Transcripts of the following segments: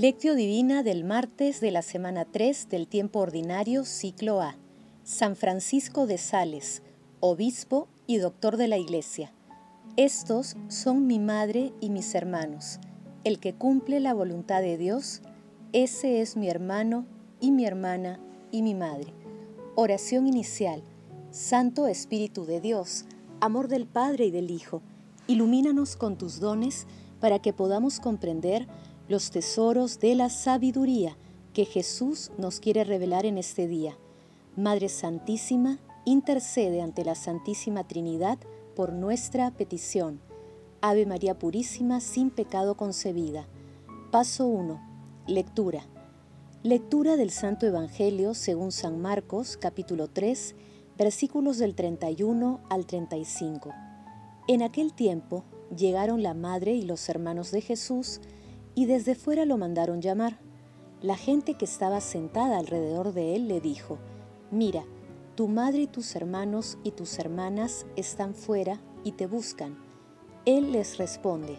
Lectio Divina del martes de la semana 3 del tiempo ordinario, ciclo A. San Francisco de Sales, obispo y doctor de la Iglesia. Estos son mi madre y mis hermanos. El que cumple la voluntad de Dios, ese es mi hermano y mi hermana y mi madre. Oración inicial. Santo Espíritu de Dios, amor del Padre y del Hijo, ilumínanos con tus dones para que podamos comprender los tesoros de la sabiduría que Jesús nos quiere revelar en este día. Madre Santísima, intercede ante la Santísima Trinidad por nuestra petición. Ave María Purísima, sin pecado concebida. Paso 1. Lectura. Lectura del Santo Evangelio según San Marcos, capítulo 3, versículos del 31 al 35. En aquel tiempo llegaron la madre y los hermanos de Jesús, y desde fuera lo mandaron llamar. La gente que estaba sentada alrededor de él le dijo, Mira, tu madre y tus hermanos y tus hermanas están fuera y te buscan. Él les responde,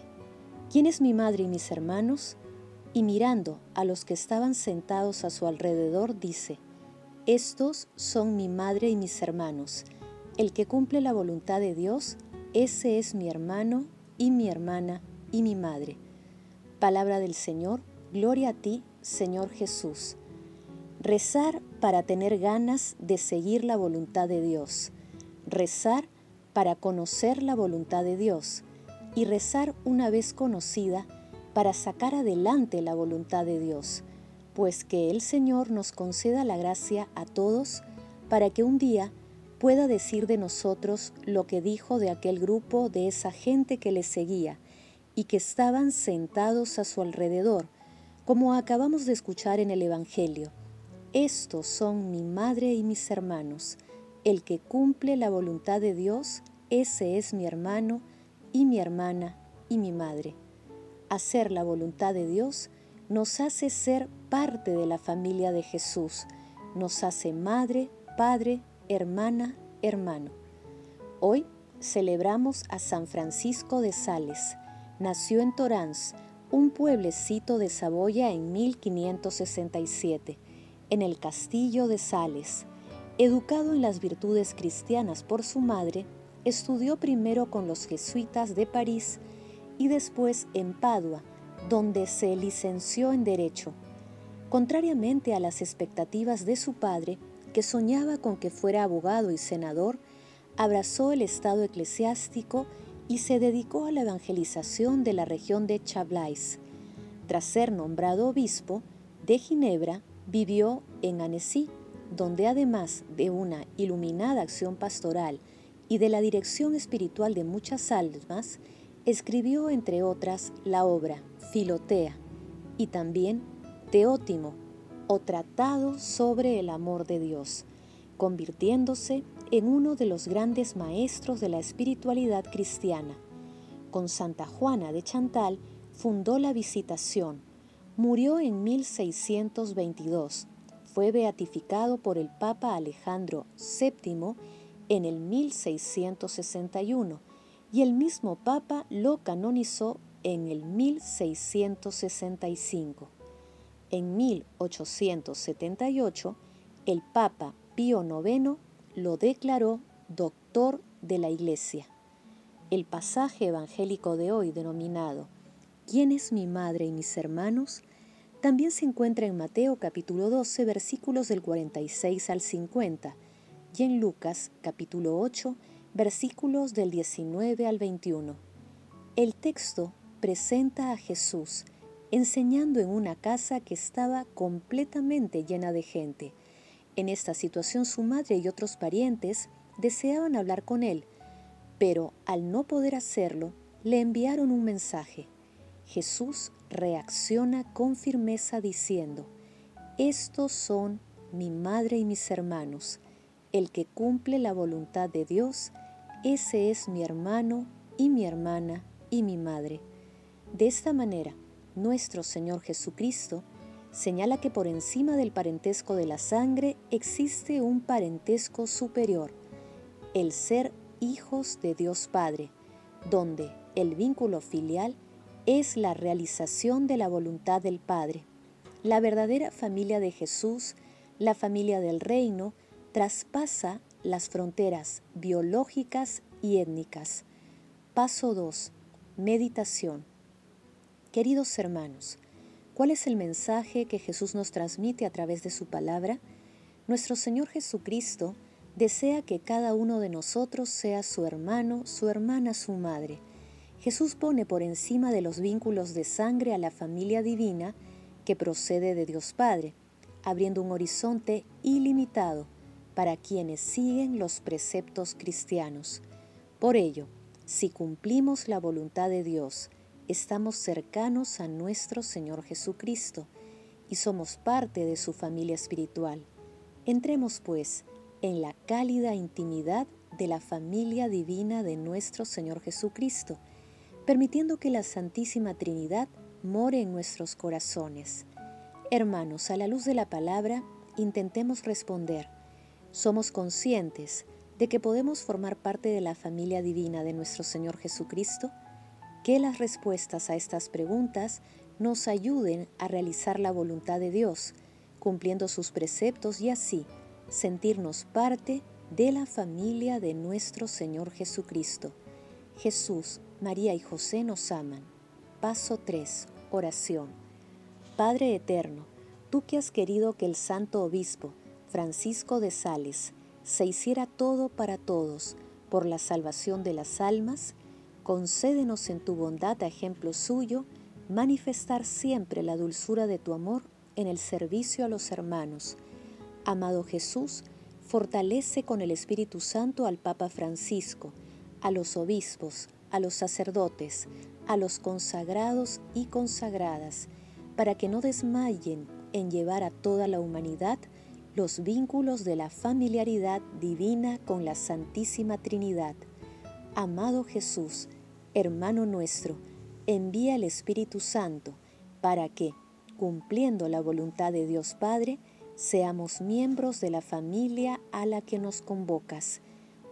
¿quién es mi madre y mis hermanos? Y mirando a los que estaban sentados a su alrededor, dice, Estos son mi madre y mis hermanos. El que cumple la voluntad de Dios, ese es mi hermano y mi hermana y mi madre. Palabra del Señor, gloria a ti, Señor Jesús. Rezar para tener ganas de seguir la voluntad de Dios. Rezar para conocer la voluntad de Dios. Y rezar una vez conocida para sacar adelante la voluntad de Dios. Pues que el Señor nos conceda la gracia a todos para que un día pueda decir de nosotros lo que dijo de aquel grupo de esa gente que le seguía y que estaban sentados a su alrededor, como acabamos de escuchar en el Evangelio. Estos son mi madre y mis hermanos. El que cumple la voluntad de Dios, ese es mi hermano y mi hermana y mi madre. Hacer la voluntad de Dios nos hace ser parte de la familia de Jesús, nos hace madre, padre, hermana, hermano. Hoy celebramos a San Francisco de Sales, nació en Torans, un pueblecito de Saboya en 1567, en el castillo de Sales. Educado en las virtudes cristianas por su madre, estudió primero con los jesuitas de París y después en Padua, donde se licenció en Derecho. Contrariamente a las expectativas de su padre, que soñaba con que fuera abogado y senador, abrazó el estado eclesiástico y se dedicó a la evangelización de la región de Chablais. Tras ser nombrado obispo de Ginebra, vivió en Annecy, donde además de una iluminada acción pastoral y de la dirección espiritual de muchas almas, escribió entre otras la obra Filotea y también Teótimo o Tratado sobre el amor de Dios, convirtiéndose en uno de los grandes maestros de la espiritualidad cristiana. Con Santa Juana de Chantal fundó la Visitación. Murió en 1622. Fue beatificado por el Papa Alejandro VII en el 1661 y el mismo Papa lo canonizó en el 1665. En 1878, el Papa Pío IX lo declaró doctor de la Iglesia. El pasaje evangélico de hoy denominado ¿Quién es mi madre y mis hermanos? también se encuentra en Mateo capítulo 12 versículos del 46 al 50 y en Lucas capítulo 8 versículos del 19 al 21. El texto presenta a Jesús enseñando en una casa que estaba completamente llena de gente en esta situación su madre y otros parientes deseaban hablar con él, pero al no poder hacerlo, le enviaron un mensaje. Jesús reacciona con firmeza diciendo, Estos son mi madre y mis hermanos. El que cumple la voluntad de Dios, ese es mi hermano y mi hermana y mi madre. De esta manera, nuestro Señor Jesucristo señala que por encima del parentesco de la sangre existe un parentesco superior, el ser hijos de Dios Padre, donde el vínculo filial es la realización de la voluntad del Padre, La verdadera familia de Jesús, la familia del reino, traspasa las fronteras biológicas y étnicas. Paso 2. Meditación. Queridos hermanos, ¿cuál es el mensaje que Jesús nos transmite a través de su palabra? Nuestro Señor Jesucristo desea que cada uno de nosotros sea su hermano, su hermana, su madre. Jesús pone por encima de los vínculos de sangre a la familia divina que procede de Dios Padre, abriendo un horizonte ilimitado para quienes siguen los preceptos cristianos. Por ello, si cumplimos la voluntad de Dios, estamos cercanos a nuestro Señor Jesucristo y somos parte de su familia espiritual. Entremos, pues, en la cálida intimidad de la familia divina de nuestro Señor Jesucristo, permitiendo que la Santísima Trinidad more en nuestros corazones. Hermanos, a la luz de la palabra, intentemos responder. ¿Somos conscientes de que podemos formar parte de la familia divina de nuestro Señor Jesucristo? Que las respuestas a estas preguntas nos ayuden a realizar la voluntad de Dios, cumpliendo sus preceptos y así sentirnos parte de la familia de nuestro Señor Jesucristo. Jesús, María y José nos aman. Paso 3. Oración. Padre Eterno, tú que has querido que el Santo Obispo, Francisco de Sales, se hiciera todo para todos por la salvación de las almas, concédenos en tu bondad a ejemplo suyo manifestar siempre la dulzura de tu amor en el servicio a los hermanos, Amado Jesús, fortalece con el Espíritu Santo al Papa Francisco, a los obispos, a los sacerdotes, a los consagrados y consagradas, para que no desmayen en llevar a toda la humanidad los vínculos de la familiaridad divina con la Santísima Trinidad. Amado Jesús, hermano nuestro, envía el Espíritu Santo para que, cumpliendo la voluntad de Dios Padre, seamos miembros de la familia a la que nos convocas.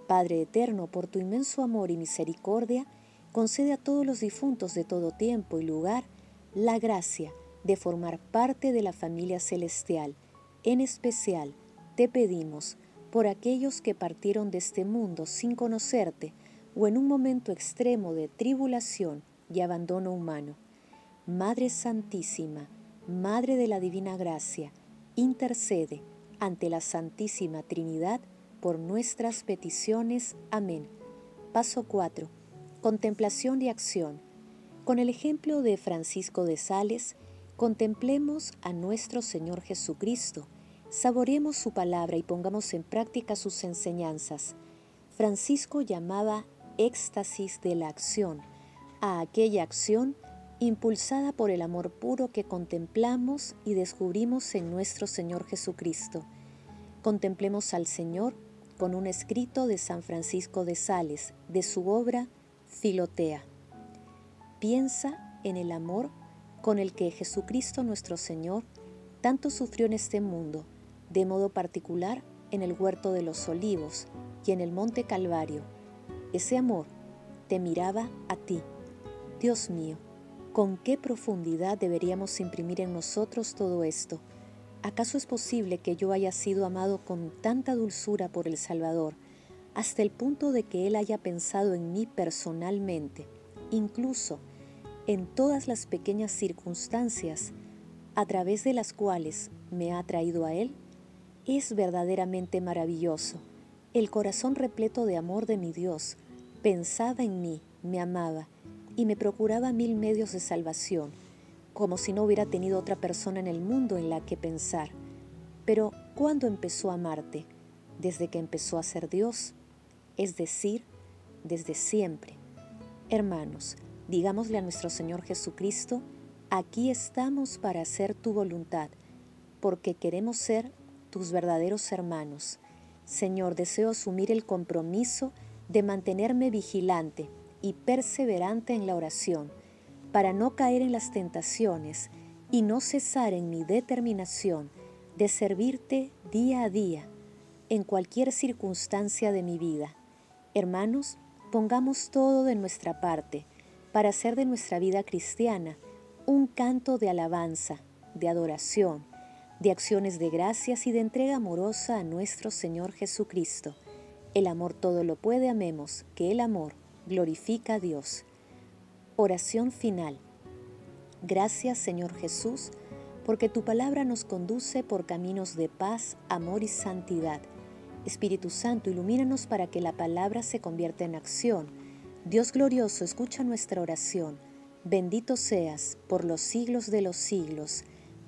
Padre eterno, por tu inmenso amor y misericordia, concede a todos los difuntos de todo tiempo y lugar la gracia de formar parte de la familia celestial. En especial, te pedimos por aquellos que partieron de este mundo sin conocerte o en un momento extremo de tribulación y abandono humano. Madre Santísima, Madre de la Divina Gracia, intercede ante la Santísima Trinidad por nuestras peticiones. Amén. Paso 4. Contemplación y acción. Con el ejemplo de Francisco de Sales, contemplemos a nuestro Señor Jesucristo, saboreemos su palabra y pongamos en práctica sus enseñanzas. Francisco llamaba éxtasis de la acción a aquella acción impulsada por el amor puro que contemplamos y descubrimos en nuestro Señor Jesucristo. Contemplemos al Señor con un escrito de San Francisco de Sales, de su obra Filotea. Piensa en el amor con el que Jesucristo nuestro Señor tanto sufrió en este mundo, de modo particular en el huerto de los olivos y en el monte Calvario. Ese amor te miraba a ti. Dios mío, ¿Con qué profundidad deberíamos imprimir en nosotros todo esto? ¿Acaso es posible que yo haya sido amado con tanta dulzura por el Salvador, hasta el punto de que Él haya pensado en mí personalmente, incluso en todas las pequeñas circunstancias a través de las cuales me ha traído a Él? Es verdaderamente maravilloso. El corazón repleto de amor de mi Dios pensaba en mí, me amaba, y me procuraba mil medios de salvación, como si no hubiera tenido otra persona en el mundo en la que pensar. Pero, ¿cuándo empezó a amarte? Desde que empezó a ser Dios, es decir, desde siempre. Hermanos, digámosle a nuestro Señor Jesucristo, aquí estamos para hacer tu voluntad, porque queremos ser tus verdaderos hermanos. Señor, deseo asumir el compromiso de mantenerme vigilante y perseverante en la oración, para no caer en las tentaciones y no cesar en mi determinación de servirte día a día, en cualquier circunstancia de mi vida. Hermanos, pongamos todo de nuestra parte para hacer de nuestra vida cristiana un canto de alabanza, de adoración, de acciones de gracias y de entrega amorosa a nuestro Señor Jesucristo. El amor todo lo puede, amemos, que el amor glorifica a Dios. Oración final. Gracias Señor Jesús, porque tu palabra nos conduce por caminos de paz, amor y santidad. Espíritu Santo, ilumínanos para que la palabra se convierta en acción. Dios glorioso, escucha nuestra oración. Bendito seas por los siglos de los siglos.